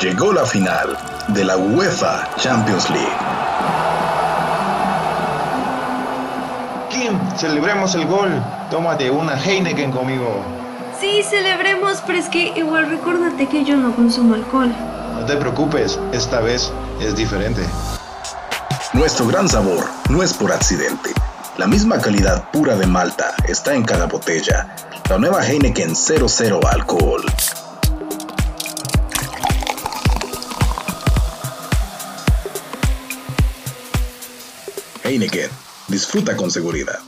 Llegó la final de la UEFA Champions League. Kim, celebremos el gol. Tómate una Heineken conmigo. Sí, celebremos, pero es que igual recuérdate que yo no consumo alcohol. No te preocupes, esta vez es diferente. Nuestro gran sabor no es por accidente. La misma calidad pura de Malta está en cada botella. La nueva Heineken 00 alcohol. Heineken, disfruta con seguridad.